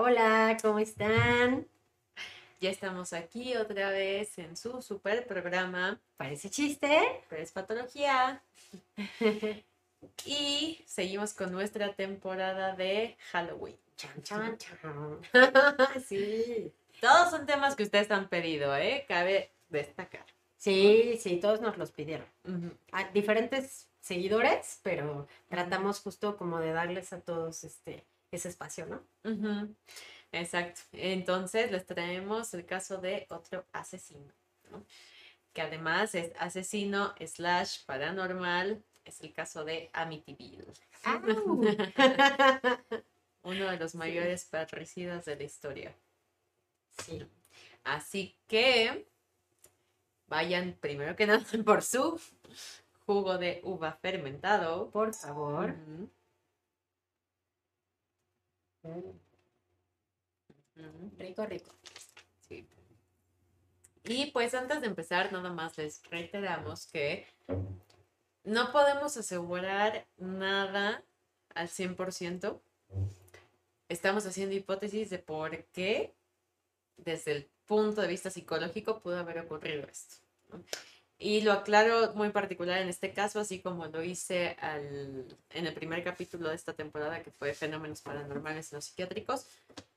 Hola, hola, ¿cómo están? Ya estamos aquí otra vez en su super programa. Parece chiste, pero es patología. y seguimos con nuestra temporada de Halloween. Chan, chan, chan. sí. Todos son temas que ustedes han pedido, ¿eh? Cabe destacar. Sí, sí, todos nos los pidieron. diferentes seguidores, pero tratamos justo como de darles a todos este ese espacio, ¿no? Exacto. Entonces les traemos el caso de otro asesino, ¿no? que además es asesino slash paranormal, es el caso de Amityville. Uno de los mayores patricidas de la historia. Sí. Así que vayan primero que nada por su jugo de uva fermentado. Por favor. Rico, rico. Sí. Y pues antes de empezar, nada más les reiteramos que no podemos asegurar nada al 100%. Estamos haciendo hipótesis de por qué, desde el punto de vista psicológico, pudo haber ocurrido esto. Y lo aclaro muy particular en este caso, así como lo hice en el primer capítulo de esta temporada, que fue Fenómenos Paranormales en los Psiquiátricos.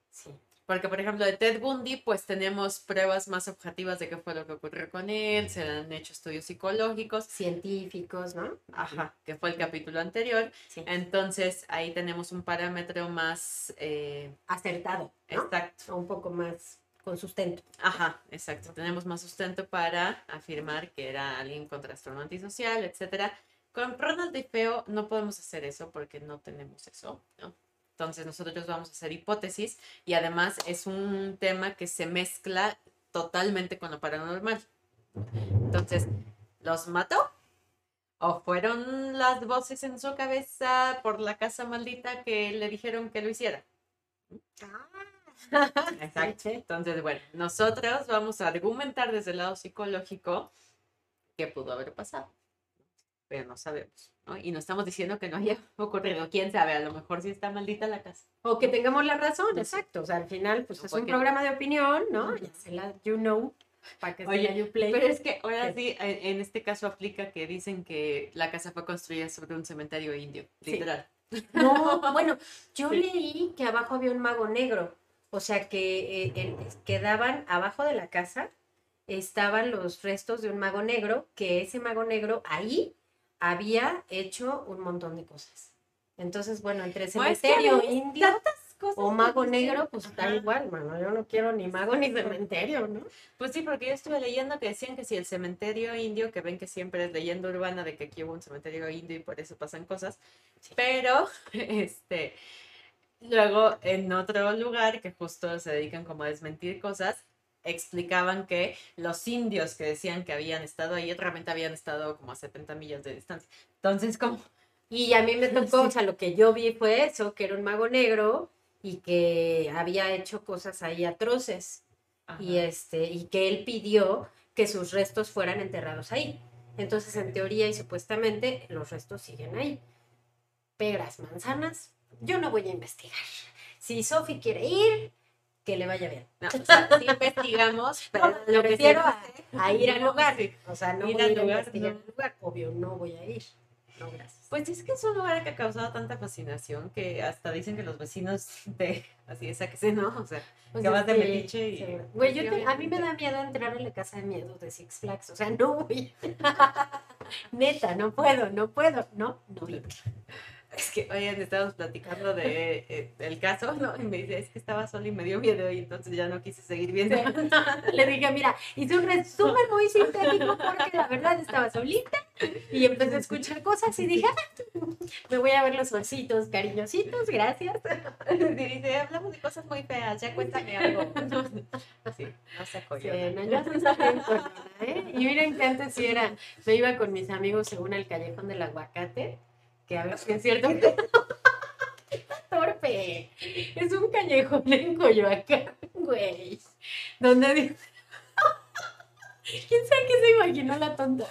Sí. Porque, por ejemplo, de Ted Bundy, pues tenemos pruebas más objetivas de qué fue lo que ocurrió con él, se han hecho estudios psicológicos. Científicos, ¿no? Ajá, que fue el capítulo anterior. Entonces, ahí tenemos un parámetro más... Eh, Acertado. Exacto. Un poco más con sustento. Ajá, exacto. Tenemos más sustento para afirmar que era alguien con trastorno antisocial, etcétera. Con Ronald y Feo no podemos hacer eso porque no tenemos eso, ¿no? Entonces nosotros vamos a hacer hipótesis y además es un tema que se mezcla totalmente con lo paranormal. Entonces, ¿los mató? ¿O fueron las voces en su cabeza por la casa maldita que le dijeron que lo hiciera? Ah, Exacto. Entonces, bueno, nosotros vamos a argumentar desde el lado psicológico qué pudo haber pasado, pero no sabemos. ¿no? Y no estamos diciendo que no haya ocurrido. Quién sabe, a lo mejor sí está maldita la casa. O que tengamos la razón, exacto. O sea, al final, pues es un programa de opinión, ¿no? Ya se la, you know, para que Oye, you play. Pero es que ahora sí, en este caso aplica que dicen que la casa fue construida sobre un cementerio indio, literal. No, bueno, yo leí que abajo había un mago negro. O sea que eh, quedaban abajo de la casa, estaban los restos de un mago negro, que ese mago negro ahí había hecho un montón de cosas. Entonces, bueno, entre cementerio indio o mago negro, pues está igual, mano. Yo no quiero ni mago ni cementerio, ¿no? Pues sí, porque yo estuve leyendo que decían que si el cementerio indio, que ven que siempre es leyenda urbana de que aquí hubo un cementerio indio y por eso pasan cosas, pero este Luego, en otro lugar, que justo se dedican como a desmentir cosas, explicaban que los indios que decían que habían estado ahí realmente habían estado como a 70 millas de distancia. Entonces, como... Y a mí me tocó, o sea, lo que yo vi fue eso, que era un mago negro y que había hecho cosas ahí atroces. Y, este, y que él pidió que sus restos fueran enterrados ahí. Entonces, en teoría y supuestamente, los restos siguen ahí. Peras, manzanas, yo no voy a investigar. Si Sofi quiere ir, que le vaya bien. No, o sea, sí investigamos, pero lo que quiero a, ir al lugar. O sea, no ir voy a ir a investigar al lugar. Obvio, no voy a ir. No, gracias. Pues es que es un lugar que ha causado tanta fascinación que hasta dicen que los vecinos de así esa que se no, o sea, pues que vas de metiche y. Güey, yo a mí me da miedo entrar en la casa de miedo de Six Flags, o sea, no voy. Neta, no puedo, no puedo, no, no. Es que, oigan, estábamos platicando de, eh, del caso, ¿no? Y me dice, es que estaba sola y me dio miedo y entonces ya no quise seguir viendo. Le dije, mira, hice un resumen muy sintético porque la verdad estaba solita y empecé a escuchar cosas y dije, "Ah, me voy a ver los ositos cariñositos, gracias. Y dice, hablamos de cosas muy feas, ya cuéntame algo. Sí, no se Sí, acogió. no, yo sí soy coñona, ¿eh? Y miren que antes sí era, me iba con mis amigos según el callejón del aguacate, que a veces es cierto torpe. Es un callejón en Coyoacán, güey. Donde dice. ¿Quién sabe qué se imaginó la tonta?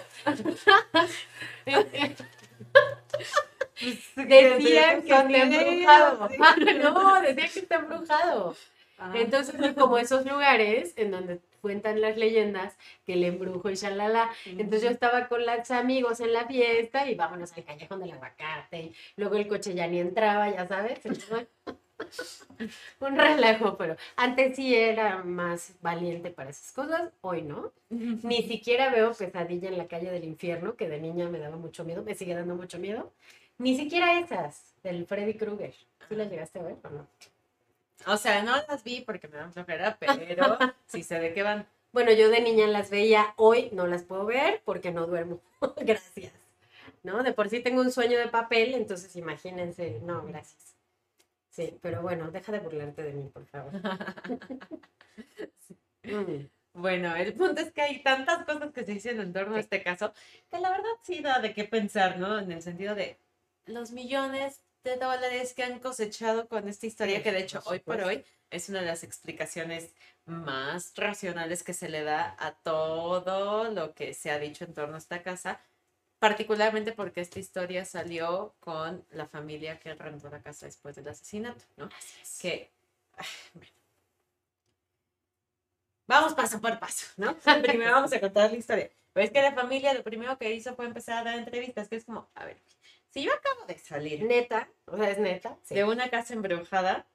Decían que está embrujado. No, decían que está embrujado. Ah. Entonces, es como esos lugares en donde cuentan las leyendas que el embrujo y shalala. Entonces yo estaba con los amigos en la fiesta y vámonos al callejón del aguacate. Y luego el coche ya ni entraba, ya sabes. Un relajo, pero antes sí era más valiente para esas cosas, hoy no. Ni siquiera veo pesadilla en la calle del infierno, que de niña me daba mucho miedo, me sigue dando mucho miedo. Ni siquiera esas, del Freddy Krueger. ¿Tú las llegaste a ver o no? O sea, no las vi porque me dan flojera, pero sí sé de qué van. Bueno, yo de niña las veía, hoy no las puedo ver porque no duermo. gracias. ¿No? De por sí tengo un sueño de papel, entonces imagínense, no, gracias. Sí, pero bueno, deja de burlarte de mí, por favor. Mm. Bueno, el punto es que hay tantas cosas que se dicen en torno a este caso que la verdad sí da de qué pensar, ¿no? En el sentido de los millones de dólares que han cosechado con esta historia, que de hecho hoy por hoy es una de las explicaciones más racionales que se le da a todo lo que se ha dicho en torno a esta casa, particularmente porque esta historia salió con la familia que rentó la casa después del asesinato, ¿no? que ah, bueno. vamos paso por paso, ¿no? Primero vamos a contar la historia. Pero es que la familia lo primero que hizo fue empezar a dar entrevistas, que es como, a ver, si yo acabo de salir Neta, o sea, es neta. Sí. de una casa embrujada,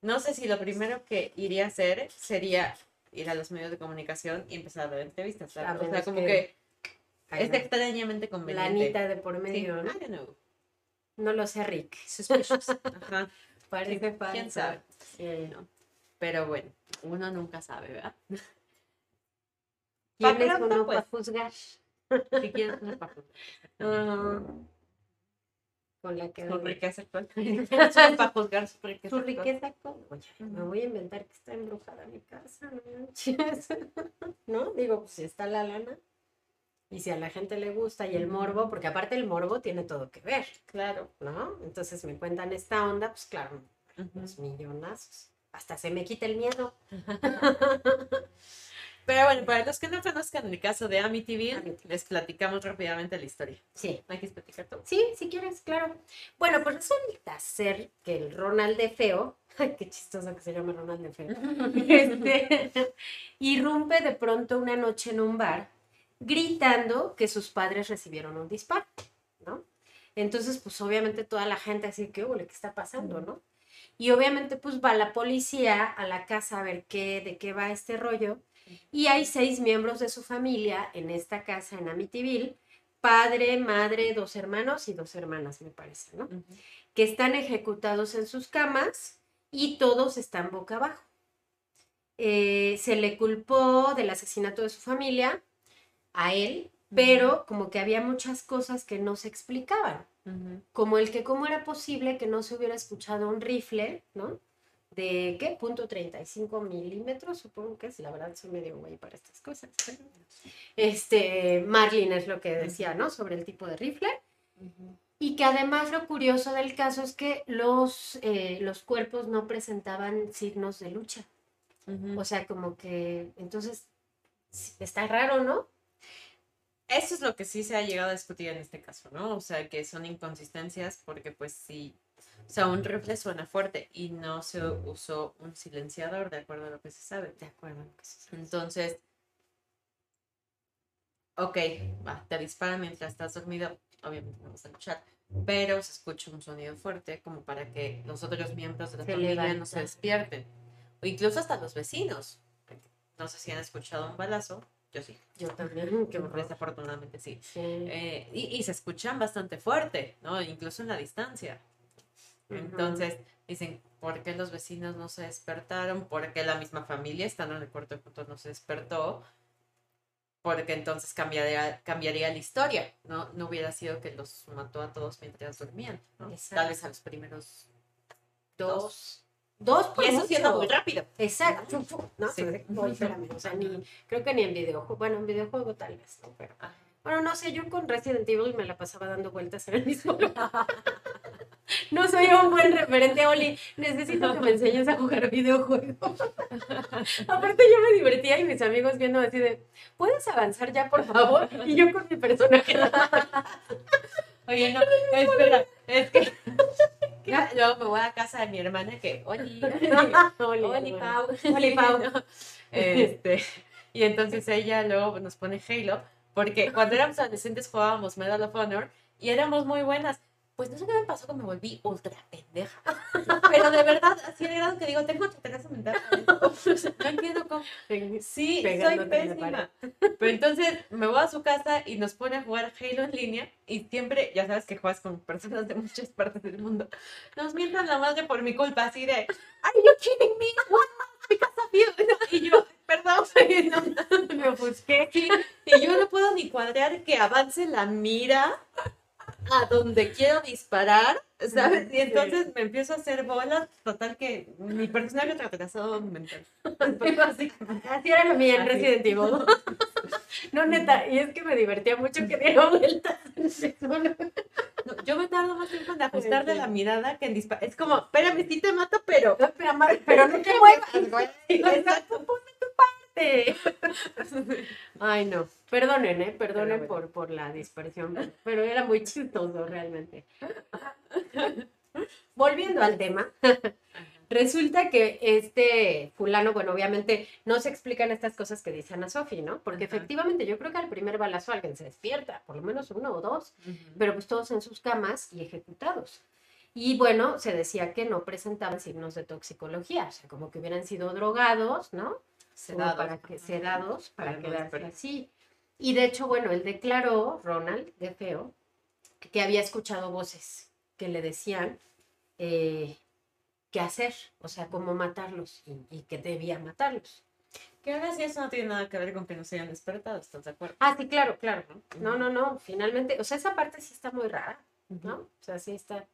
no sé si lo primero que iría a hacer sería ir a los medios de comunicación y empezar a dar entrevistas. ¿sabes? A O sea, como que que, es no. extrañamente conveniente. Lanita de por Sí, medio, I ¿no? don't know. No lo sé, Rick. Suspicious. Ajá. Parece falso. ¿Quién sabe? Sí. ¿no? Pero bueno, uno nunca sabe, ¿verdad? ¿Quién es uno pues. para juzgar? Si quieres una pajuda. Ajá. Con la que Su riqueza actual. para juzgar su riqueza Su actual. riqueza, ¿cómo? Oye, me voy a inventar que está embrujada mi casa, no manches. ¿No? Digo, pues si está la lana. Y si a la gente le gusta y el morbo, porque aparte el morbo tiene todo que ver, Claro. ¿no? Entonces me cuentan esta onda, pues claro, los millonazos. Hasta se me quita el miedo. Pero bueno, para los que no conozcan el caso de Amityville, Amityville. les platicamos rápidamente la historia. Sí. ¿Hay que platicar todo? Sí, si quieres, claro. Bueno, pues resulta ser que el Ronald de Feo, qué chistoso que se llama Ronald de Feo, este, irrumpe de pronto una noche en un bar gritando que sus padres recibieron un disparo, ¿no? Entonces, pues obviamente toda la gente así que, "Ole, ¿qué está pasando, no? Y obviamente pues va la policía a la casa a ver qué, de qué va este rollo. Y hay seis miembros de su familia en esta casa en Amityville, padre, madre, dos hermanos y dos hermanas, me parece, ¿no? Que están ejecutados en sus camas y todos están boca abajo. Eh, se le culpó del asesinato de su familia a él, pero como que había muchas cosas que no se explicaban, como el que cómo era posible que no se hubiera escuchado un rifle, ¿no? De qué punto 35 milímetros, supongo que es, la verdad soy medio güey para estas cosas. pero, Este, Marlin es lo que decía, ¿no? Sobre el tipo de rifle. Y que además lo curioso del caso es que los, eh, los cuerpos no presentaban signos de lucha. O sea, como que entonces está raro, ¿no? Eso es lo que sí se ha llegado a discutir en este caso, ¿no? O sea, que son inconsistencias porque pues sí, o sea, un rifle suena fuerte y no se usó un silenciador, de acuerdo a lo que se sabe. De acuerdo. que sí, sí. Entonces, ok, va, te disparan mientras estás dormido, obviamente no vas a luchar, pero se escucha un sonido fuerte como para que los otros miembros de la Se familia no levantan. se despierten, o incluso hasta los vecinos. No sé si han escuchado un balazo, Yo sí. Yo también, qué horror. Desafortunadamente sí. Sí. Eh, y, y se escuchan bastante fuerte, ¿no? Incluso en la distancia. Entonces, dicen, ¿por qué los vecinos no se despertaron? ¿Por qué la misma familia, estando en el cuarto juntos, no se despertó? Porque entonces cambiaría, cambiaría la historia, ¿no? No hubiera sido que los mató a todos mientras dormían, ¿no? Tal vez a los primeros Dos. Dos por Y eso mucho. siendo muy rápido. Exacto. No, Sí. no, espérame, o sea, ni, creo que ni en videojuego, bueno, en videojuego tal vez, ¿no? Pero, Ajá. bueno, no sé, yo con Resident Evil me la pasaba dando vueltas en el mismo lugar. No soy un buen referente, Oli. Necesito que me enseñes a jugar videojuegos. Aparte, yo me divertía y mis amigos viendo así de, ¿puedes avanzar ya, por favor? Y yo con mi personaje. Oye, no, espera, es que ya, luego me voy a casa de mi hermana que, oye, Oli, Oli, Pau. Oli, Pau. Este, y entonces ella luego nos pone Halo, porque cuando éramos adolescentes jugábamos Medal of Honor y éramos muy buenas. Pues no sé qué me pasó que me volví ultra pendeja. Pero de verdad, así de grado que digo, tengo retraso mental. No entiendo cómo. Sí, soy pésima. Pero entonces me voy a su casa y nos pone a jugar Halo en línea y siempre, ya sabes que juegas con personas de muchas partes del mundo, nos mientan la madre por mi culpa, así de, ¿Are you kidding me? What? Because of you. Y yo, perdón, no, Me ofusqué. Sí, y yo no puedo ni cuadrar que avance la mira a donde quiero disparar, ¿sabes? Y Sí. entonces me empiezo a hacer bolas, total que mi personaje retrasado mental. Así era lo mío en. Resident Evil. No, neta, y es que me divertía mucho que diera vueltas. No, yo me tardo más tiempo en ajustarle la mirada que en disparar. Es como, espérame, sí te mato, pero... Pero, ma- pero no te muevas, güey. Exacto. Sí. Ay, no. Perdonen, ¿eh? Perdonen por, por la dispersión. Pero era muy chistoso, realmente. Volviendo al tema. Resulta que este fulano, bueno, obviamente no se explican estas cosas que dice Ana Sofi, ¿no? Porque Ajá. efectivamente yo creo que al primer balazo alguien se despierta, por lo menos uno o dos, pero pues todos en sus camas y ejecutados. Y bueno, se decía que no presentaban signos de toxicología, o sea, como que hubieran sido drogados, ¿no? Sedados. para que sedados para quedarse así. Y de hecho, bueno, él declaró, Ronald, de feo, que había escuchado voces que le decían eh, qué hacer, o sea, cómo matarlos y, y que debía matarlos. Que ahora sí eso no tiene nada que ver con que no se hayan despertado, ¿estás de acuerdo? Ah, sí, claro, claro. No, no, no, finalmente, o sea, esa parte sí está muy rara, ¿no? O sea, sí está.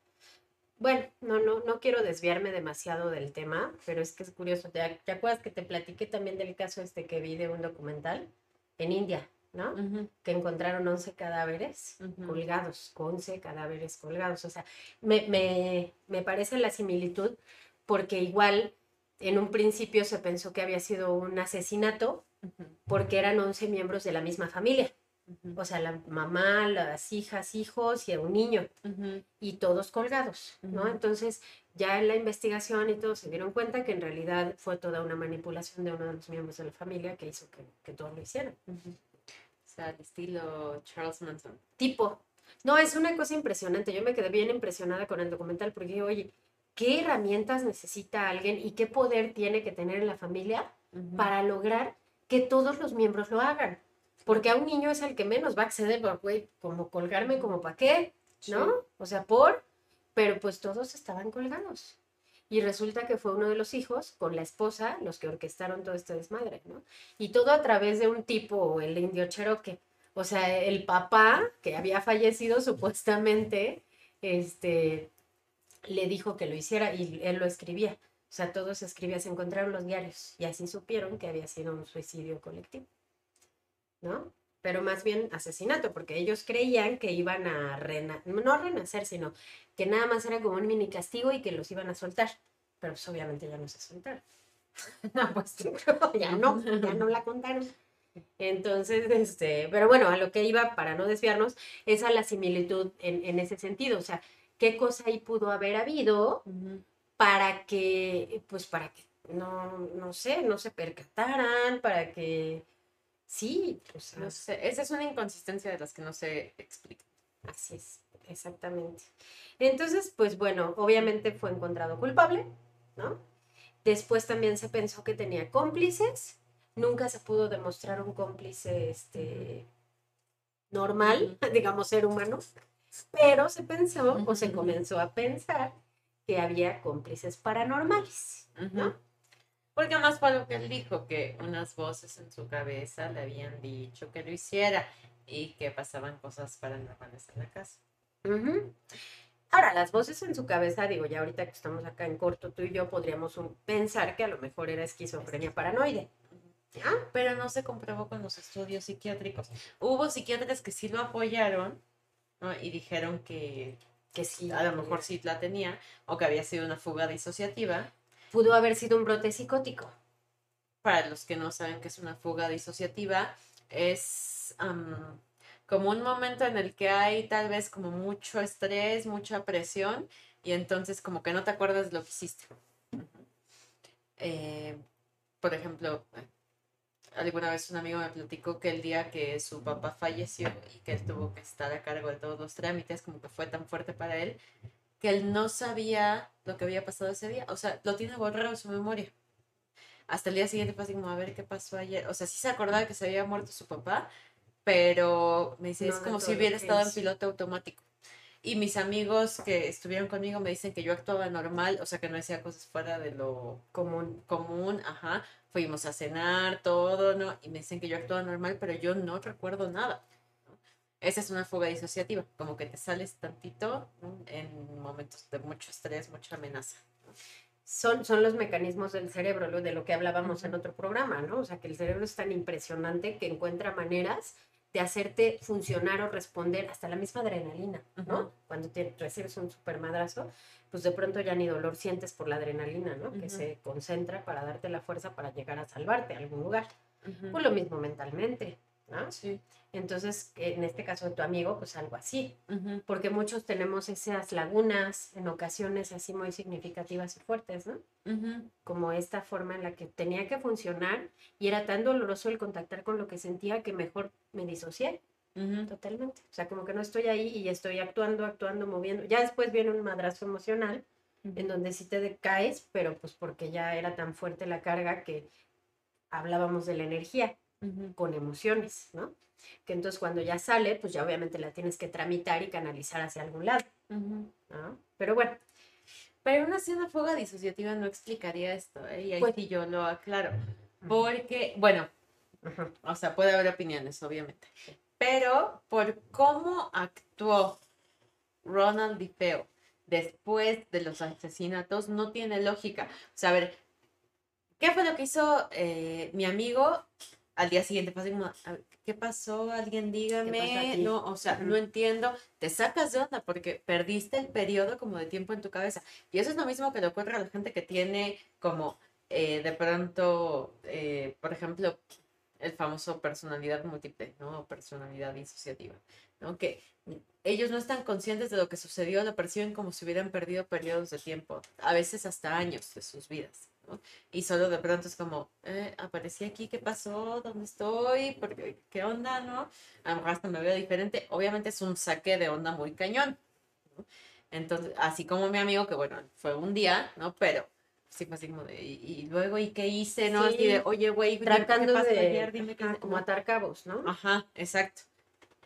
Bueno, no, no, no quiero desviarme demasiado del tema, pero es que es curioso. ¿Te, te acuerdas que te platiqué también del caso este que vi de un documental en India, ¿no? Que encontraron 11 cadáveres colgados, 11 cadáveres colgados. O sea, me, me, me parece la similitud porque igual en un principio se pensó que había sido un asesinato porque eran 11 miembros de la misma familia. O sea, la mamá, las hijas, hijos y un niño y todos colgados, ¿no? Entonces, ya en la investigación y todo se dieron cuenta que en realidad fue toda una manipulación de uno de los miembros de la familia que hizo que, que todos lo hicieran. O sea, al estilo Charles Manson. Tipo, no, es una cosa impresionante. Yo me quedé bien impresionada con el documental porque dije, oye, ¿qué herramientas necesita alguien y qué poder tiene que tener en la familia para lograr que todos los miembros lo hagan? Porque a un niño es el que menos va a acceder, güey, como colgarme, como para qué, ¿no? Sí. O sea, por, pero pues todos estaban colgados. Y resulta que fue uno de los hijos con la esposa los que orquestaron todo este desmadre, ¿no? Y todo a través de un tipo, el indio Cherokee. O sea, el papá, que había fallecido supuestamente, este, le dijo que lo hiciera y él lo escribía. O sea, todos escribían, se encontraron los diarios y así supieron que había sido un suicidio colectivo, ¿no? Pero más bien asesinato, porque ellos creían que iban a rena no a renacer, sino que nada más era como un mini castigo y que los iban a soltar. Pero pues obviamente ya no se soltaron. No, pues ya no, ya no la contaron. Entonces, este, pero bueno, a lo que iba para no desviarnos es a la similitud en, en ese sentido. O sea, ¿qué cosa ahí pudo haber habido para que, pues para que, no, no sé, no se percataran, para que, sí, No sé, esa es una inconsistencia de las que no se explica. así es, exactamente. Entonces, pues bueno, obviamente fue encontrado culpable, ¿no? Después también se pensó que tenía cómplices. nunca se pudo demostrar un cómplice este, normal, digamos ser humano, pero se pensó o se comenzó a pensar que había cómplices paranormales, ¿no? Porque más fue lo que él dijo, que unas voces en su cabeza le habían dicho que lo hiciera y que pasaban cosas paranormales en la casa. Ahora, las voces en su cabeza, digo, ya ahorita que estamos acá en corto, tú y yo podríamos pensar que a lo mejor era esquizofrenia paranoide. Pero no se comprobó con los estudios psiquiátricos. Hubo psiquiatras que sí lo apoyaron y dijeron que, que sí, a lo mejor sí la tenía o que había sido una fuga disociativa. Pudo haber sido un brote psicótico. Para los que no saben qué es una fuga disociativa, es como un momento en el que hay tal vez como mucho estrés, mucha presión y entonces como que no te acuerdas lo que hiciste. Eh, por ejemplo, alguna vez un amigo me platicó que el día que su papá falleció y que él tuvo que estar a cargo de todos los trámites, como que fue tan fuerte para él, que él no sabía lo que había pasado ese día. O sea, lo tiene borrado en su memoria. Hasta el día siguiente así como, a ver qué pasó ayer. O sea, sí se acordaba que se había muerto su papá, pero me dice, es como si hubiera estado en piloto automático. Y mis amigos que estuvieron conmigo me dicen que yo actuaba normal, o sea, que no hacía cosas fuera de lo común, común, ajá. Fuimos a cenar, todo, ¿no? Y me dicen que yo actuaba normal, pero yo no recuerdo nada. Esa es una fuga disociativa, como que te sales tantito en momentos de mucho estrés, mucha amenaza. Son, son los mecanismos del cerebro, lo de lo que hablábamos en otro programa, ¿no? O sea, que el cerebro es tan impresionante que encuentra maneras de hacerte funcionar o responder hasta la misma adrenalina, ¿no? Cuando te, recibes un super madrazo, pues de pronto ya ni dolor sientes por la adrenalina, ¿no? Que se concentra para darte la fuerza para llegar a salvarte a algún lugar. Pues lo mismo mentalmente, ¿no? Sí. Entonces, en este caso de tu amigo, pues algo así, porque muchos tenemos esas lagunas en ocasiones así muy significativas y fuertes, ¿no? Como esta forma en la que tenía que funcionar y era tan doloroso el contactar con lo que sentía que mejor me disocié. Totalmente. O sea, como que no estoy ahí y estoy actuando, actuando, moviendo. Ya después viene un madrazo emocional en donde sí te decaes, pero pues porque ya era tan fuerte la carga que hablábamos de la energía con emociones, ¿no? Que entonces cuando ya sale, pues ya obviamente la tienes que tramitar y canalizar hacia algún lado. Pero bueno. Pero una, una fuga disociativa no explicaría esto, ¿eh? y ahí pues sí yo lo aclaro. Porque, bueno, o sea, puede haber opiniones, obviamente. Pero por cómo actuó Ronald DiFeo después de los asesinatos, no tiene lógica. O sea, a ver, ¿qué fue lo que hizo eh, mi amigo? Al día siguiente fue como, ¿qué pasó? Alguien dígame, no, o sea, no entiendo, te sacas de onda porque perdiste el periodo como de tiempo en tu cabeza. Y eso es lo mismo que le ocurre a la gente que tiene como eh, de pronto, eh, por ejemplo, el famoso personalidad múltiple, ¿no? Personalidad disociativa, ¿no? Que ellos no están conscientes de lo que sucedió, lo perciben como si hubieran perdido periodos de tiempo, a veces hasta años de sus vidas. Y solo de pronto es como, eh, aparecí aquí, ¿qué pasó? ¿Dónde estoy? Porque, ¿Qué onda, no? A lo mejor hasta me veo diferente. Obviamente es un saque de onda muy cañón. Entonces, así como mi amigo, que bueno, fue un día, ¿no? Pero sí fue así como de, y, luego, ¿y qué hice? ¿No? Así de, oye, güey, tratando de, ayer? Dime qué como atar cabos, ¿no? Ajá, exacto.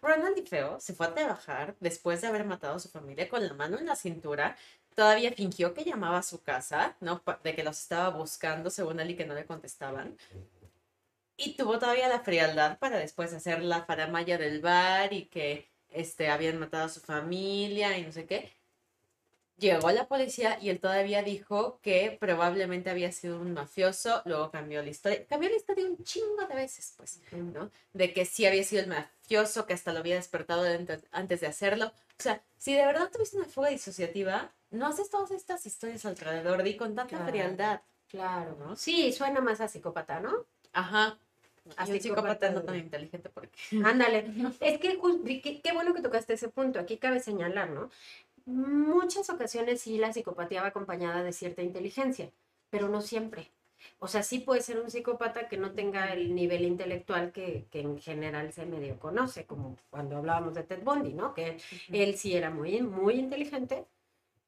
Ronald Feo se fue a trabajar después de haber matado a su familia con la mano en la cintura todavía fingió que llamaba a su casa, ¿no? De que los estaba buscando, según él, y que no le contestaban. Y tuvo todavía la frialdad para después hacer la faramaya del bar y que este, habían matado a su familia y no sé qué. Llegó la policía y él todavía dijo que probablemente había sido un mafioso, luego cambió la historia. Cambió la historia un chingo de veces, pues, ¿no? De que sí había sido el mafioso, que hasta lo había despertado antes de hacerlo. O sea, si de verdad tuviste una fuga disociativa, no haces todas estas historias alrededor de con tanta frialdad. Claro, ¿no? Sí, suena más a psicópata, ¿no? Ajá. A psicópata no tan inteligente porque. Ándale. es que qué, qué bueno que tocaste ese punto. Aquí cabe señalar, ¿no? Muchas ocasiones sí la psicopatía va acompañada de cierta inteligencia, pero no siempre. O sea, sí puede ser un psicópata que no tenga el nivel intelectual que, que en general se medio conoce, como cuando hablábamos de Ted Bundy, ¿no? Que él sí era muy, muy inteligente,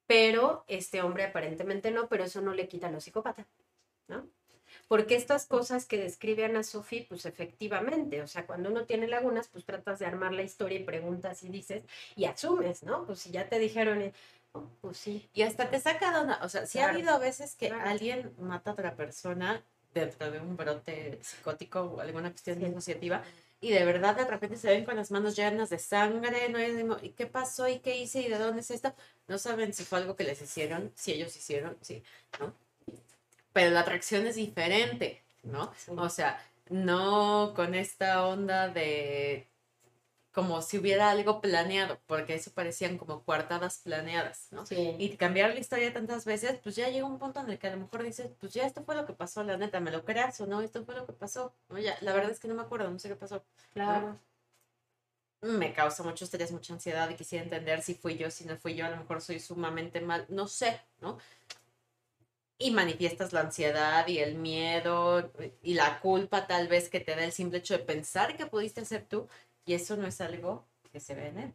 pero este hombre aparentemente no, pero eso no le quita a los psicópatas, ¿no? porque estas cosas que describe Ana Sofía, pues efectivamente, o sea, cuando uno tiene lagunas, pues tratas de armar la historia y preguntas y dices y asumes, ¿no? Pues si ya te dijeron, oh, pues sí. Y hasta te saca de onda, o sea, sí ha habido veces que Claro. alguien mata a otra persona dentro de un brote psicótico o alguna cuestión Sí. disociativa y de verdad de repente se ven con las manos llenas de sangre, no hay ¿y qué pasó? ¿Y qué hice? ¿Y de dónde es esto? No saben si fue algo que les hicieron, si ellos hicieron, sí, ¿no? Pero la atracción es diferente, ¿no? Sí. O sea, no con esta onda de como si hubiera algo planeado, porque eso parecían como coartadas planeadas, ¿no? Sí. Y cambiar la historia tantas veces, pues ya llega un punto en el que a lo mejor dices, pues ya esto fue lo que pasó, la neta, ¿me lo creas o no? Esto fue lo que pasó. No, ya, la verdad es que no me acuerdo, no sé qué pasó. Claro. Me causa mucho estrés, mucha ansiedad y quisiera entender si fui yo, si no fui yo, a lo mejor soy sumamente mal, no sé, ¿no? Y manifiestas la ansiedad y el miedo y la culpa tal vez que te da el simple hecho de pensar que pudiste ser tú y eso no es algo que se ve en él.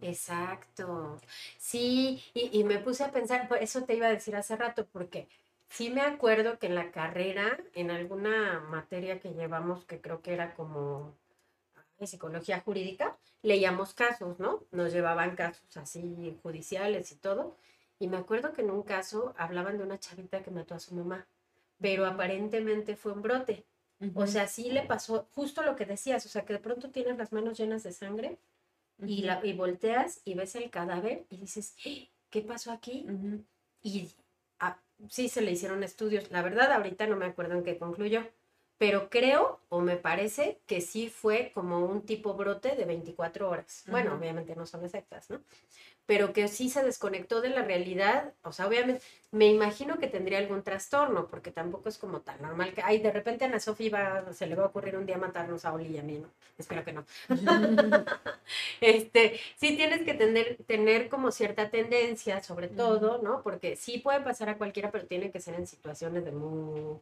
Exacto. Sí, y, y me puse a pensar, por eso te iba a decir hace rato, porque sí me acuerdo que en la carrera, en alguna materia que llevamos, que creo que era como psicología jurídica, leíamos casos, ¿no? Nos llevaban casos así judiciales y todo. Y me acuerdo que en un caso hablaban de una chavita que mató a su mamá, pero aparentemente fue un brote. O sea, sí le pasó justo lo que decías, o sea, que de pronto tienes las manos llenas de sangre y, la, y volteas y ves el cadáver y dices, "¡Ah! ¿qué pasó aquí? Y ah, sí se le hicieron estudios. La verdad, ahorita no me acuerdo en qué concluyó, pero creo o me parece que sí fue como un tipo brote de 24 horas. Bueno, obviamente no son exactas, ¿no? Pero que sí se desconectó de la realidad. O sea, obviamente, me imagino que tendría algún trastorno, porque tampoco es como tan normal que, ay, de repente a Ana Sofía va- se le va a ocurrir un día matarnos a Oli y a mí, ¿no? Espero que no. Este, sí tienes que tener, tener como cierta tendencia, sobre todo, ¿no? Porque sí puede pasar a cualquiera, pero tiene que ser en situaciones de muy,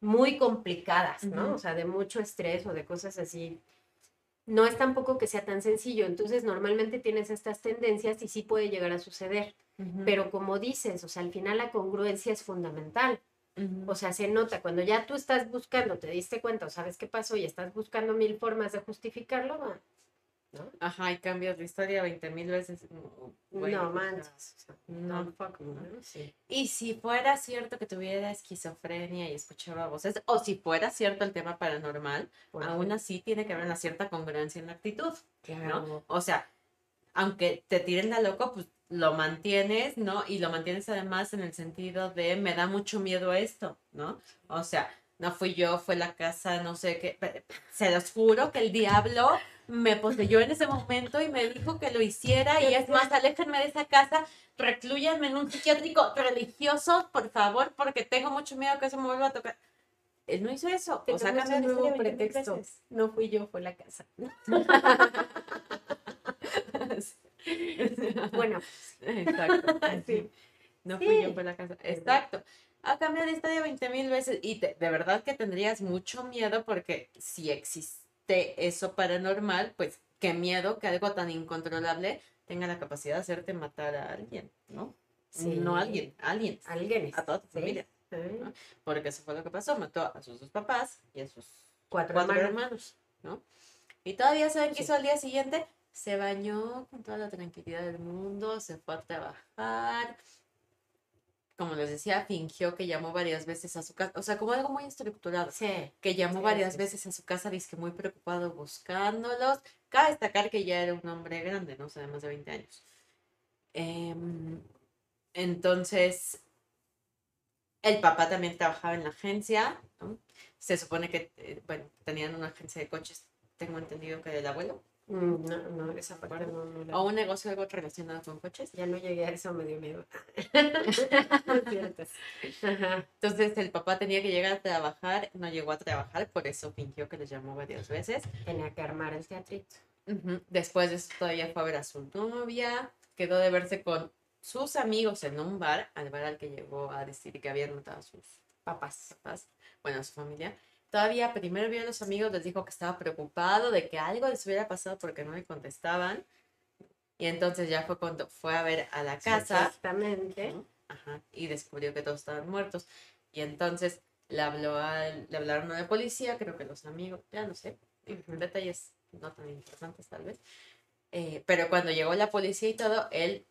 muy complicadas, ¿no? O sea, de mucho estrés o de cosas así. No es tampoco que sea tan sencillo, entonces normalmente tienes estas tendencias y sí puede llegar a suceder, pero como dices, o sea, al final la congruencia es fundamental. O sea, se nota cuando ya tú estás buscando, te diste cuenta o sabes qué pasó y estás buscando mil formas de justificarlo, ¿no? Ajá, y cambias la historia 20 mil veces. mm, güey, o no manches. no. no, fuck, ¿no? Sí. Y si fuera cierto que tuviera esquizofrenia y escuchaba voces, o si fuera cierto el tema paranormal, aún así tiene que haber una cierta congruencia en la actitud, ¿no? Claro. O sea, aunque te tiren la loco, pues lo mantienes, ¿no? Y lo mantienes además en el sentido de me da mucho miedo esto, ¿no? O sea, no fui yo, fue la casa, no sé qué. Se los juro que el diablo me poseyó en ese momento y me dijo que lo hiciera. Y es más, aléjenme de esa casa, reclúyanme en un psiquiátrico religioso, por favor, porque tengo mucho miedo que eso me vuelva a tocar. Él no hizo eso. O sea, de nuevo historia 20 mil pretexto. veces. No fui yo, fue la casa. Bueno, Exacto. No fui yo por la casa. Exacto. Ha cambiado de historia 20 mil veces y te- de verdad que tendrías mucho miedo porque si existe eso paranormal, pues qué miedo que algo tan incontrolable tenga la capacidad de hacerte matar a alguien, ¿no? Sí. No a alguien, a alguien. alguien. A toda tu Sí. familia. Porque eso fue lo que pasó. Mató a sus dos papás y a sus Cuatro, cuatro hermanos. hermanos, ¿no? Y todavía saben qué hizo al día siguiente. Se bañó con toda la tranquilidad del mundo, se fue a trabajar. Como les decía, fingió que llamó varias veces a su casa, o sea, como algo muy estructurado, Sí. que llamó Sí, varias sí, veces a su casa, dice que muy preocupado buscándolos. Cabe destacar que ya era un hombre grande, ¿no? O sea, de más de 20 años. Em, entonces, el papá también trabajaba en la agencia, ¿no? Se supone que, eh, bueno, tenían una agencia de coches, tengo entendido que del abuelo, No, no, esa parte no, no la- o un negocio algo relacionado con coches. Ya no llegué a eso, me dio miedo. Entonces el papá tenía que llegar a trabajar, no llegó a trabajar, por eso fingió que les llamó varias veces. Tenía que armar el teatrito. Ujú. Después de eso todavía fue a ver a su novia, quedó de verse con sus amigos en un bar, al bar al que llegó a decir que habían matado a sus Papás. papás, bueno, a su familia. Todavía primero vio a los amigos, les dijo que estaba preocupado de que algo les hubiera pasado porque no le contestaban. Y entonces ya fue cuando fue a ver a la casa Exactamente. ¿no? Ajá, y descubrió que todos estaban muertos. Y entonces le, habló le hablaron a la policía, creo que los amigos, ya no sé, detalles no tan importantes tal vez. Eh, pero cuando llegó la policía y todo, él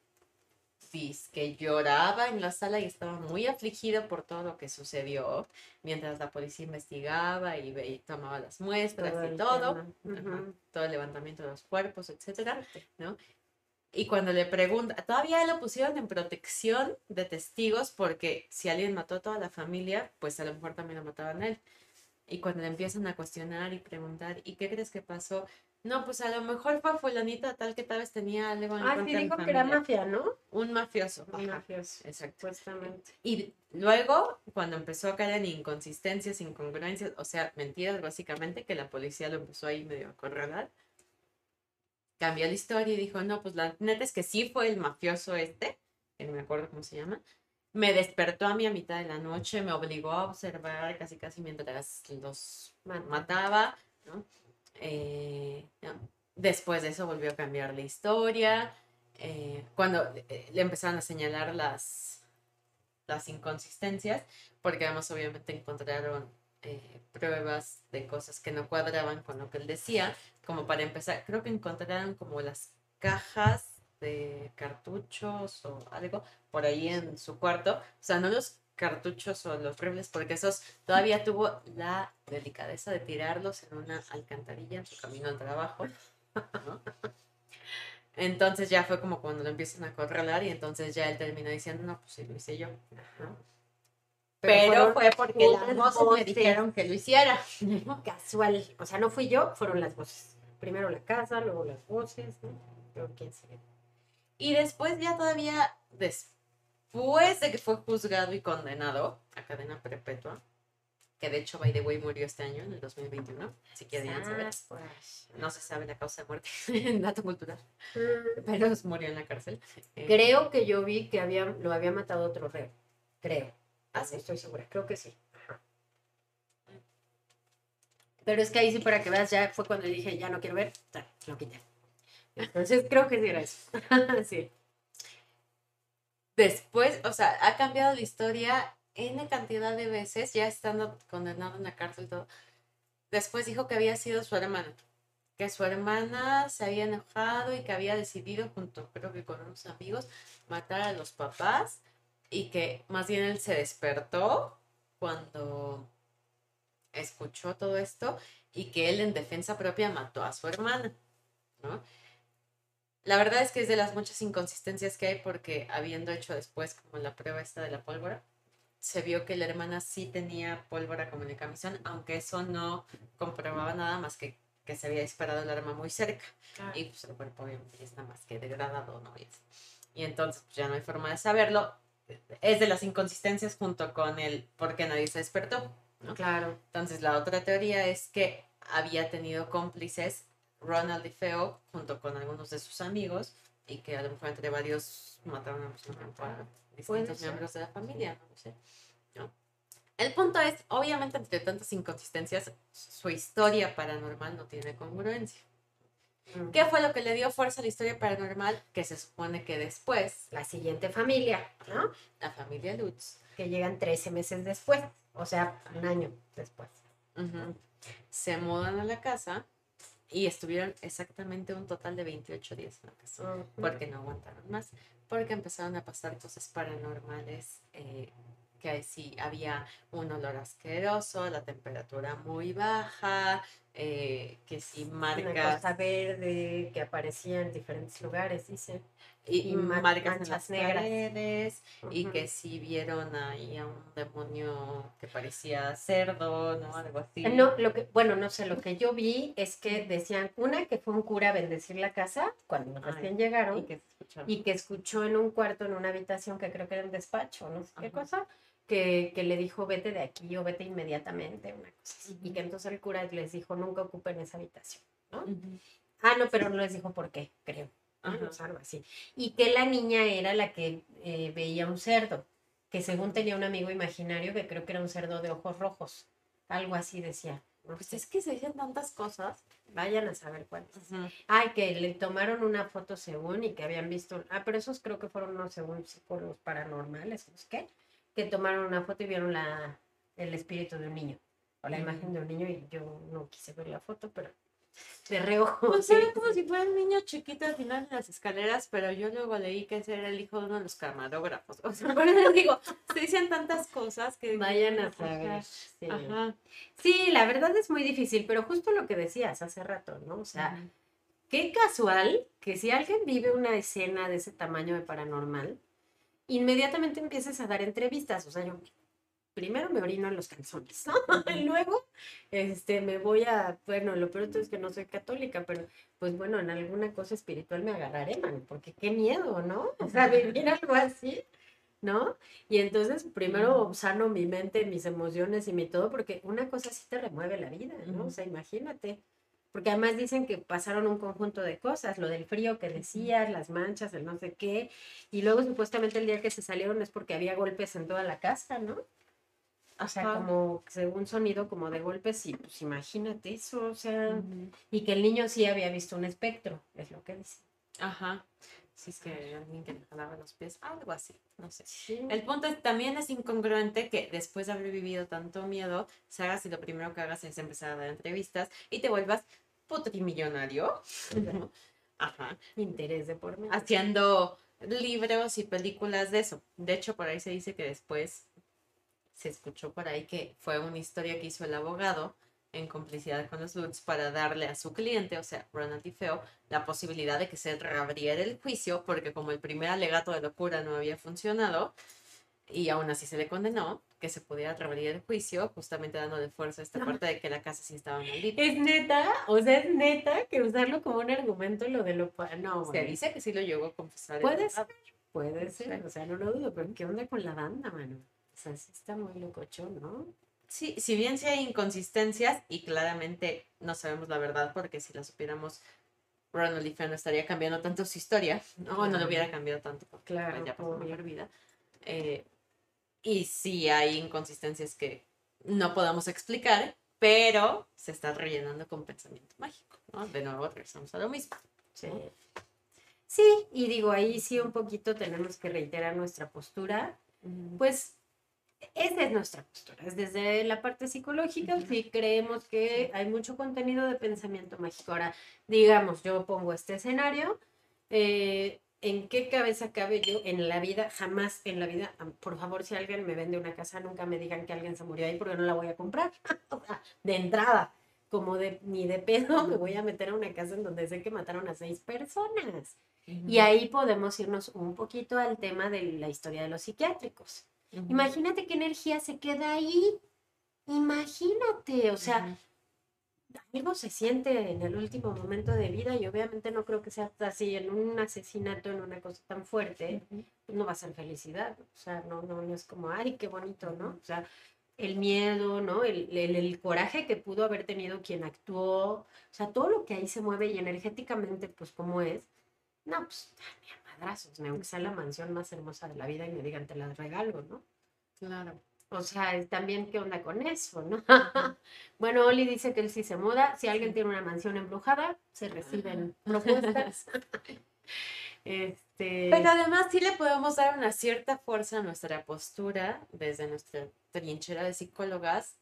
que lloraba en la sala y estaba muy afligido por todo lo que sucedió, mientras la policía investigaba y, tomaba las muestras Todo y todo, todo el levantamiento de los cuerpos, etcétera, ¿no? Y cuando le pregunta, todavía lo pusieron en protección de testigos porque si alguien mató a toda la familia, pues a lo mejor también lo mataban a él. Y cuando le empiezan a cuestionar y preguntar, ¿y qué crees que pasó? No, pues a lo mejor fue fulanita tal que tal vez tenía algo en Ah, sí, dijo que era familia". mafia, ¿no? Un mafioso. Un ajá, mafioso, Exacto. supuestamente. Y luego, cuando empezó a caer en inconsistencias, incongruencias, o sea, mentiras básicamente, que la policía lo empezó ahí medio a acorralar, cambió la historia y dijo, no, pues la neta es que sí fue el mafioso este, que no me acuerdo cómo se llama, me despertó a mí a mitad de la noche, me obligó a observar casi casi mientras los Mata. mataba, ¿no? Eh. Después de eso volvió a cambiar la historia. eh, cuando eh, le empezaron a señalar las, las inconsistencias, porque además obviamente encontraron pruebas de cosas que no cuadraban con lo que él decía, como para empezar, creo que encontraron como las cajas de cartuchos o algo por ahí en su cuarto, o sea, no los cartuchos o los rifles, porque esos todavía tuvo la delicadeza de tirarlos en una alcantarilla en su camino al trabajo. ¿no? Entonces ya fue como cuando lo empiezan a acorralar y entonces ya él terminó diciendo, no, pues sí, lo hice yo. ¿no? Pero, fue porque las voces me dijeron que lo hiciera. Casual. O sea, no fui yo, fueron las voces. Primero la casa, luego las voces, ¿no? Pero quién sabe. Y después ya todavía, después de que fue juzgado y condenado a cadena perpetua, que de hecho, by the way, murió este año, en el 2021, si quieren saber. No se sabe la causa de muerte, dato cultural, Mm, pero murió en la cárcel. Eh, Creo que yo vi que había, lo había matado otro reo. Creo. ¿Ah, sí? estoy segura. Creo que sí. Pero es que ahí sí, para que veas, ya fue cuando dije, ya no quiero ver, lo quité. Entonces creo que sí era eso. sí. Después, o sea, ha cambiado la historia N cantidad de veces, ya estando condenado en la cárcel y todo. Después dijo que había sido su hermana, que su hermana se había enojado y que había decidido, junto creo que con unos amigos, matar a los papás y que más bien él se despertó cuando escuchó todo esto y que él en defensa propia mató a su hermana, ¿no? La verdad es que es de las muchas inconsistencias que hay porque habiendo hecho después como la prueba esta de la pólvora, se vio que la hermana sí tenía pólvora como en el camisón, aunque eso no comprobaba nada más que que se había disparado el arma muy cerca y pues el cuerpo obviamente está más que degradado, ¿no? Y, es- y entonces pues, ya no hay forma de saberlo. Es de las inconsistencias junto con el por qué nadie se despertó. ¿no? Claro. Entonces la otra teoría es que había tenido cómplices Ronald y Feo junto con algunos de sus amigos y que a lo mejor entre varios mataron a, a distintos miembros de la familia, no lo sé. ¿no? El punto es, obviamente entre tantas inconsistencias, su historia paranormal no tiene congruencia. Mm. ¿Qué fue lo que le dio fuerza a la historia paranormal? Que se supone que después La siguiente familia, ¿no? la familia Lutz Que llegan 13 meses después. O sea, un año después. Ujú. Se mudan a la casa y estuvieron exactamente un total de 28 días en la casa. Porque no aguantaron más. Porque empezaron a pasar cosas paranormales. eh, que sí había un olor asqueroso, la temperatura muy baja, eh, que Una marcas cosa verde que aparecía en diferentes lugares, dice. y, y ma- marcas en las negras. paredes y que sí vieron ahí a un demonio que parecía cerdo, ¿no? Algo así. No, lo que, bueno, no sé, lo que yo vi es que decían, una que fue un cura a bendecir la casa cuando Ay, recién llegaron Y que y que escuchó en un cuarto, en una habitación que creo que era un despacho, no sé qué cosa, que, que le dijo vete de aquí o vete inmediatamente, una cosa así. Y que entonces el cura les dijo nunca ocupen esa habitación. Ujú. Ah, no, pero no les dijo por qué, creo. ¿no? O sea, algo así. Y que la niña era la que eh, veía un cerdo, que según tenía un amigo imaginario que creo que era un cerdo de ojos rojos. Algo así decía. ¿no? Pues es que se dicen tantas cosas. Vayan a saber es. Ujú. Ay, que le tomaron una foto según y que habían visto. Ah, pero esos creo que fueron unos según psicólogos paranormales, no qué. Que tomaron una foto y vieron la, el espíritu de un niño o la imagen de un niño y yo no quise ver la foto, pero de reojo. Pues era como si fuera un niño chiquito al final de las escaleras, pero yo luego leí que ese era el hijo de uno de los camarógrafos. O sea, por eso digo, se dicen tantas cosas que... Vayan a saber. Sí. sí, la verdad es muy difícil, pero justo lo que decías hace rato, ¿no? O sea, qué casual que si alguien vive una escena de ese tamaño de paranormal, inmediatamente empieces a dar entrevistas. O sea, yo primero me orino en los calzones, ¿no? y luego este, me voy a, bueno, lo peor es que no soy católica, pero pues bueno, en alguna cosa espiritual me agarraré, man, porque qué miedo, ¿no? O sea, vivir algo así, ¿no? Y entonces primero sano mi mente, mis emociones y mi todo, porque una cosa sí te remueve la vida, ¿no? O sea, imagínate. Porque además dicen que pasaron un conjunto de cosas, lo del frío que decías, las manchas, el no sé qué, y luego supuestamente el día que se salieron es porque había golpes en toda la casa, ¿no? O sea, como según sonido como de golpes, y pues imagínate eso, o sea, y que el niño sí había visto un espectro, es lo que dice. Ajá. Si es que alguien que le jalaba los pies, algo así, no sé. El punto es, también es incongruente que después de haber vivido tanto miedo, se hagas y lo primero que hagas es empezar a dar entrevistas y te vuelvas putrimillonario. Ajá. Interés de por medio. Haciendo libros y películas de eso. De hecho, por ahí se dice que después se escuchó por ahí que fue una historia que hizo el abogado en complicidad con los Lutz para darle a su cliente, o sea, Ronald y Feo, la posibilidad de que se reabriera el juicio, porque como el primer alegato de locura no había funcionado, y aún así se le condenó, que se pudiera reabrir el juicio, justamente dándole fuerza a esta parte de que la casa sí estaba maldita. Es neta, o sea, es neta que usarlo como un argumento lo de lo... No, se dice que sí lo llegó a confesar. Puede ser, puede ser, o sea, no lo dudo, pero ¿qué onda con la banda, mano? O sea, sí está muy locochón, ¿no? Sí, si bien sí hay inconsistencias y claramente no sabemos la verdad porque si la supiéramos, Ronald y no estaría cambiando tanto su historia, ¿no? No lo hubiera cambiado tanto porque claro, ya pasó mejor vida. Eh, y sí hay inconsistencias que no podamos explicar, pero se está rellenando con pensamiento mágico, ¿no? De nuevo regresamos a lo mismo. Sí. Sí, y digo, ahí sí un poquito tenemos que reiterar nuestra postura. Pues esa es nuestra postura. Es desde la parte psicológica, si creemos que hay mucho contenido de pensamiento mágico. Ahora, digamos, yo pongo este escenario. Eh, ¿En qué cabeza cabe yo en la vida? Jamás en la vida, por favor, si alguien me vende una casa, nunca me digan que alguien se murió ahí porque no la voy a comprar. de entrada, como de ni de pedo me voy a meter a una casa en donde sé que mataron a seis personas. Y ahí podemos irnos un poquito al tema de la historia de los psiquiátricos. Imagínate qué energía se queda ahí. Imagínate, o sea, algo se siente en el último momento de vida y obviamente no creo que sea así en un asesinato, en una cosa tan fuerte, no va a ser felicidad, o sea, no, no, no es como, ay, qué bonito, ¿no? O sea, el miedo, ¿no? El, el, coraje que pudo haber tenido quien actuó, o sea, todo lo que ahí se mueve y energéticamente, pues, como es, no, pues, madrazos, aunque sea la mansión más hermosa de la vida y me digan, te la regalo, ¿no? Claro. O sea, también qué onda con eso, ¿no? bueno, Oli dice que él sí se muda. Si alguien tiene una mansión embrujada, se reciben propuestas. este... Pero además sí le podemos dar una cierta fuerza a nuestra postura desde nuestra trinchera de psicólogas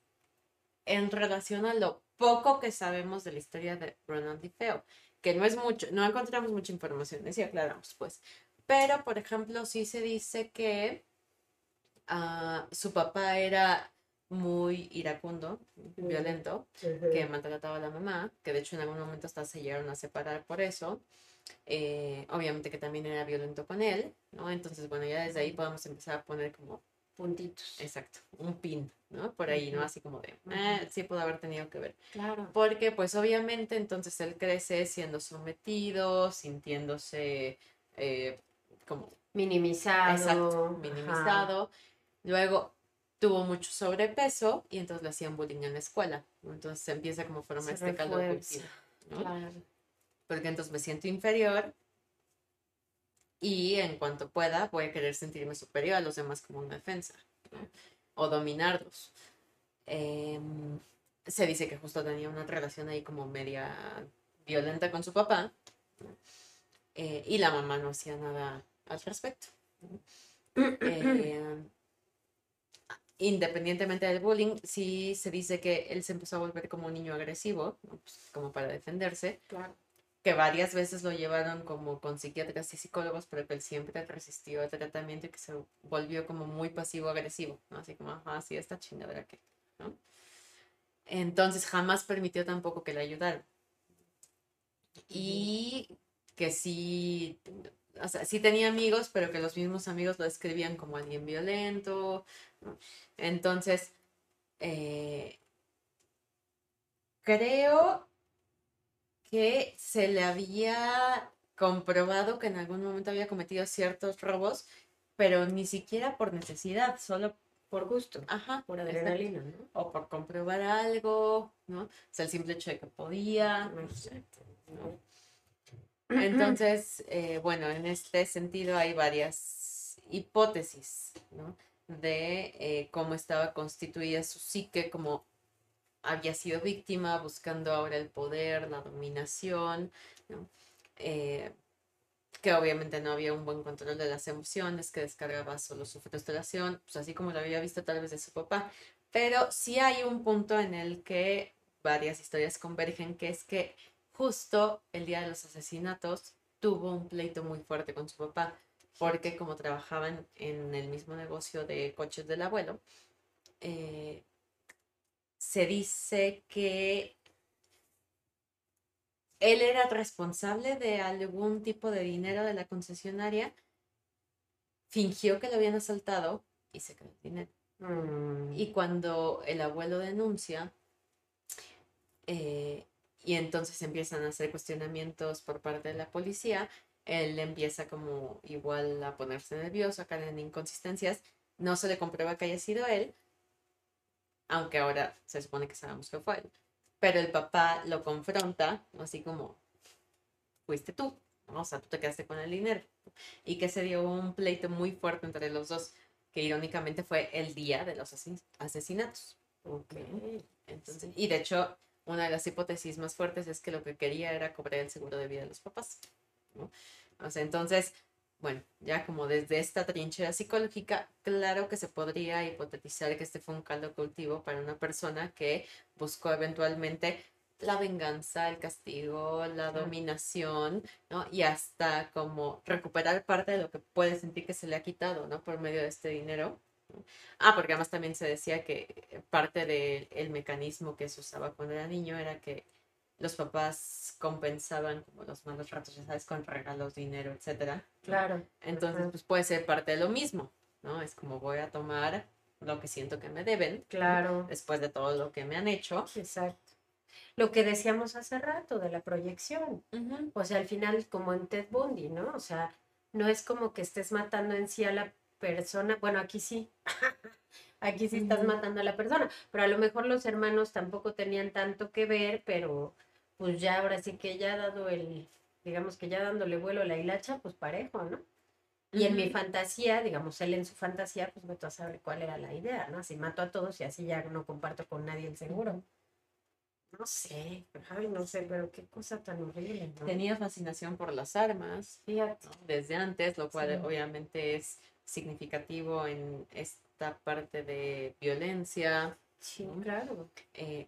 en relación a lo poco que sabemos de la historia de Ronald DiFeo, que no es mucho, no encontramos mucha información, así aclaramos pues. Pero, por ejemplo, sí se dice que Ah, su papá era muy iracundo, violento, que maltrataba a la mamá, que de hecho en algún momento hasta se llegaron a separar por eso. Eh, obviamente que también era violento con él, ¿no? Entonces, bueno, ya desde ahí podemos empezar a poner como puntitos. Exacto, un pin, ¿no? Por ahí, ¿no? Así como de, eh, sí pudo haber tenido que ver. Claro. Porque, pues, obviamente, entonces él crece siendo sometido, sintiéndose eh, como... Minimizado. Exacto, minimizado. Luego tuvo mucho sobrepeso y entonces le hacían bullying en la escuela. Entonces se empieza como forma este calor Claro. Porque entonces me siento inferior y en cuanto pueda voy a querer sentirme superior a los demás como una defensa o dominarlos. Em, se dice que justo tenía una relación ahí como media violenta con su papá eh, y la mamá no hacía nada al respecto. Eh, independientemente del bullying, sí se dice que él se empezó a volver como un niño agresivo. Pues, como para defenderse, Claro. Que varias veces lo llevaron como con psiquiatras y psicólogos, pero que él siempre resistió el tratamiento y que se volvió como muy pasivo-agresivo, ¿no? Así como, ah, sí, esta chingadera que, ¿no? Entonces jamás permitió tampoco que le ayudaran. Y que sí, o sea, sí tenía amigos, pero que los mismos amigos lo describían como alguien violento. ¿no? Entonces, eh, creo que se le había comprobado que en algún momento había cometido ciertos robos, pero ni siquiera por necesidad, solo, Por gusto, ajá, por adrenalina, ¿no? o por comprobar algo, ¿no? O sea, el simple hecho de que podía. Entonces, eh, bueno, en este sentido hay varias hipótesis, ¿no? De eh, cómo estaba constituida su psique, cómo había sido víctima, buscando ahora el poder, la dominación, ¿no? Eh, que obviamente no había un buen control de las emociones, que descargaba solo su frustración, pues así como lo había visto tal vez de su papá. Pero sí hay un punto en el que varias historias convergen, que es que justo el día de los asesinatos tuvo un pleito muy fuerte con su papá, porque como trabajaban en el mismo negocio de coches del abuelo, eh, se dice que él era responsable de algún tipo de dinero de la concesionaria, fingió que lo habían asaltado y se quedó el dinero. Mm, Y cuando el abuelo denuncia, eh, y entonces empiezan a hacer cuestionamientos por parte de la policía, él empieza como igual a ponerse nervioso, a caer en inconsistencias. No se le comprueba que haya sido él, aunque ahora se supone que sabemos que fue él. Pero el papá lo confronta, así como, fuiste tú, ¿no? o sea, tú te quedaste con el dinero. Y que se dio un pleito muy fuerte entre los dos, que irónicamente fue el día de los asesin- asesinatos. ok. Entonces, y de hecho, una de las hipótesis más fuertes es que lo que quería era cobrar el seguro de vida de los papás. ¿no? O sea, entonces, bueno, ya como desde esta trinchera psicológica, claro que se podría hipotetizar que este fue un caldo cultivo para una persona que buscó eventualmente la venganza, el castigo, la dominación, ¿no? Y hasta como recuperar parte de lo que puede sentir que se le ha quitado, ¿no? Por medio de este dinero. Ah, porque además también se decía que parte del mecanismo que se usaba cuando era niño era que los papás compensaban como los malos ratos, ya sabes, con regalos, dinero, etcétera. Claro. Entonces, pues puede ser parte de lo mismo, ¿no? Es como voy a tomar lo que siento que me deben. Claro. después de todo lo que me han hecho. Exacto. Lo que decíamos hace rato de la proyección. O sea, al final, como en Ted Bundy, ¿no? O sea, no es como que estés matando en sí a la persona. Bueno, aquí sí. aquí sí estás matando a la persona. Pero a lo mejor los hermanos tampoco tenían tanto que ver, pero pues ya ahora sí que ya ha dado el, digamos que ya dándole vuelo a la hilacha, pues parejo, ¿no? Y en mi fantasía, digamos, él en su fantasía, pues me a saber cuál era la idea, ¿no? Así mato a todos y así ya no comparto con nadie el seguro. No sé, ay, no sé, pero qué cosa tan horrible, ¿no? Tenía fascinación por las armas Fíjate. ¿no? desde antes, lo cual Sí. obviamente es significativo en esta parte de violencia. Sí, ¿no? claro. Eh,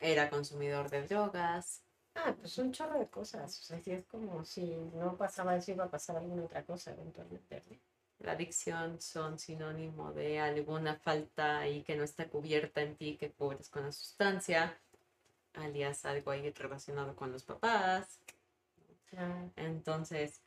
era consumidor de drogas. Ah, pues un chorro de cosas. O sea, sí es como si no pasaba eso, iba a pasar alguna otra cosa eventualmente. La adicción son sinónimo de alguna falta ahí que no está cubierta en ti, que cubres con la sustancia, alias algo ahí relacionado con los papás. Ah, Entonces,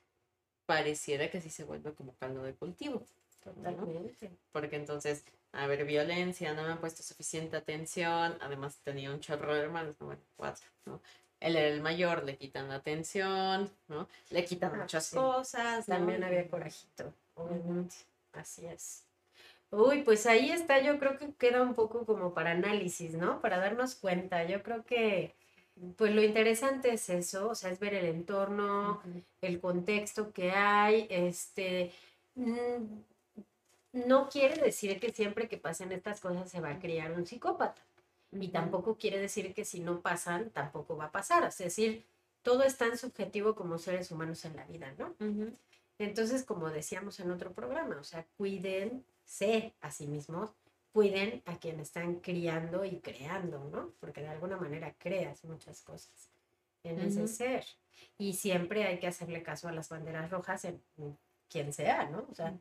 pareciera que sí se vuelve como caldo de cultivo. Totalmente. Porque entonces, a ver, violencia, no me han puesto suficiente atención, además tenía un chorro de hermanos, no, bueno, cuatro, ¿no? Él era el mayor, le quitan la atención, ¿no? Le quitan Ah, muchas sí. cosas, ¿no? También había corajito, obviamente. Así es. Uy, pues ahí está, yo creo que queda un poco como para análisis, ¿no? Para darnos cuenta. Yo creo que, pues lo interesante es eso, o sea, es ver el entorno, el contexto que hay, este, mm, no quiere decir que siempre que pasen estas cosas se va a criar un psicópata. Y tampoco quiere decir que si no pasan, tampoco va a pasar. Es decir, todo es tan subjetivo como seres humanos en la vida, ¿no? Entonces, como decíamos en otro programa, o sea, cuídense a sí mismos, cuiden a quien están criando y creando, ¿no? Porque de alguna manera creas muchas cosas en ese Ujú. ser. Y siempre hay que hacerle caso a las banderas rojas en en quien sea, ¿no? O sea.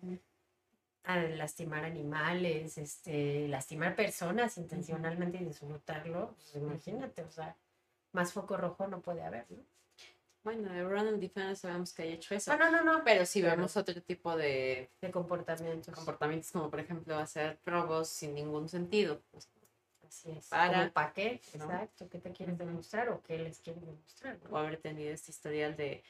A lastimar animales, este, lastimar personas intencionalmente y disfrutarlo, pues imagínate, o sea, más foco rojo no puede haber, ¿no? Bueno, de Ronald D. Fenn sabemos que haya hecho eso. No, no, no, no, Pero si Claro. vemos otro tipo de de comportamientos. comportamientos, como por ejemplo hacer robos sin ningún sentido. Así es. Para- ¿Para qué? ¿no? Exacto. ¿Qué te quieres demostrar o qué les quieres demostrar? o haber tenido este historial de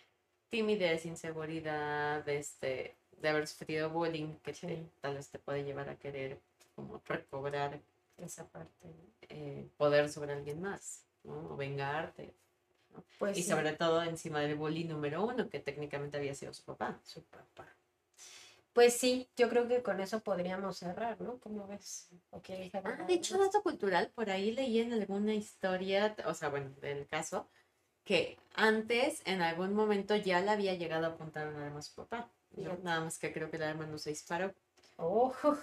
timidez, inseguridad, este, de haber sufrido bullying, que te- tal vez te puede llevar a querer como recobrar Esa parte. eh, poder sobre alguien más, ¿no? O vengarte. Pues y sí, sobre todo encima del bully número uno, que técnicamente había sido su papá. su papá. Pues sí, yo creo que con eso podríamos cerrar, ¿no? ¿Cómo ves? ¿O quieres Ah, de hecho, dato cultural, por ahí leí en alguna historia, o sea, bueno, del caso, que antes, en algún momento, ya le había llegado a apuntar un arma a su papá. ¿No? Nada más que creo que el arma no se disparó. ¡Ojo!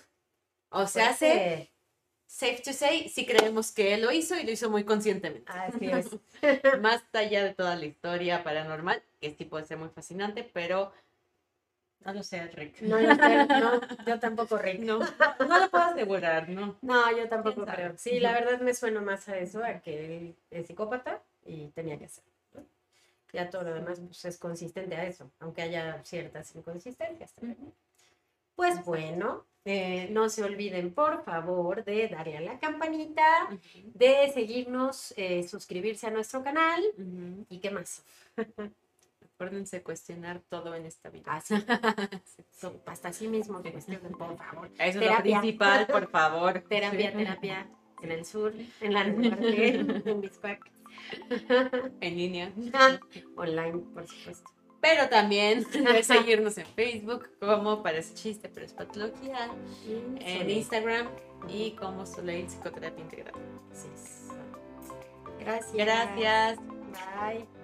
O sea, hace, fuerte. safe to say, sí creemos que él lo hizo y lo hizo muy conscientemente. Así es. Más allá de toda la historia paranormal, que sí puede ser muy fascinante, pero no lo sé, Rick. No, lo sé, no, yo tampoco, Rick. No, no lo puedo asegurar, ¿no? No, yo tampoco creo. Sí, la verdad me suena más a eso, a que él es psicópata y tenía que hacerlo. Ya todo lo demás pues, es consistente a eso, aunque haya ciertas inconsistencias. también. Pues bueno, eh, no se olviden por favor de darle a la campanita, de seguirnos, eh, suscribirse a nuestro canal y qué más. Acuérdense cuestionar todo en esta vida. Así, so- hasta así mismo, cuestionen, por favor. Eso es lo principal, por favor. Terapia, Sí. terapia en el sur, en la norte, en Bispac. En línea. Online, por supuesto. Pero también de seguirnos en Facebook como Parece Chiste, pero es Patología. En Instagram y como Soleil Psicoterapia Integral. Así es. Gracias. Gracias. Bye.